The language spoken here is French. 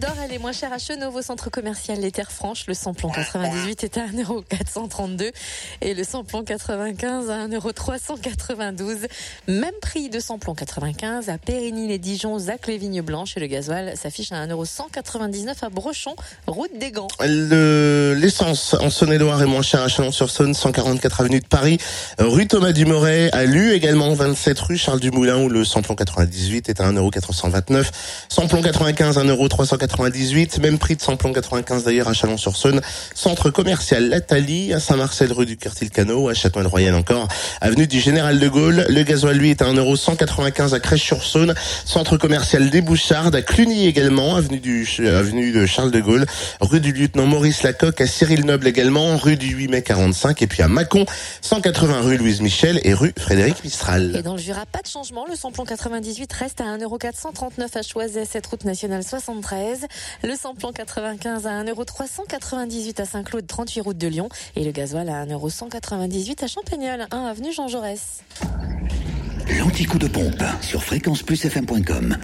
D'Or, elle est moins chère à Chenauve au centre commercial Les Terres Franches. Le samplon 98 est à 1,432€ et le samplon 95 à 1,392€. Même prix de samplon 95 à Périgny-les-Dijon, Zac les Vignes Blanches et le gasoil s'affiche à 1,199€ à Brochon, route des Gants. Le- L'essence en Saône-et-Loire est moins chère à Chalon-sur-Saône, 144 avenue de Paris, rue Thomas Dumoret, à Lu également, 27 rue Charles Dumoulin, où le samplon 98 est à 1,429€, samplon 95 1,398€, même prix de samplon 95 d'ailleurs à Chalon-sur-Saône, centre commercial Lathalie, à Saint-Marcel rue du Quartier-le-Canot, à Châtenois-le-Royal encore, avenue du Général de Gaulle, le gasoil lui est à 1,195€ à Crèche-sur-Saône, centre commercial des Bouchardes, à Cluny également, avenue du avenue de Charles de Gaulle, rue du lieutenant Maurice Lacocque, à Cyril Noble également, rue du 8 mai 45, et puis à Mâcon, 180 rue Louise Michel et rue Frédéric Et Mistral. dans le Jura, pas de changement. Le samplon 98 reste à 1,439€ à Choiset, cette route nationale 73. Le samplon 95 à 1,398€ à Saint-Claude, 38 route de Lyon. Et le gasoil à 1,198€ à Champagnol, 1 avenue Jean Jaurès. L'anti-coup de pompe sur fréquenceplusfm.com.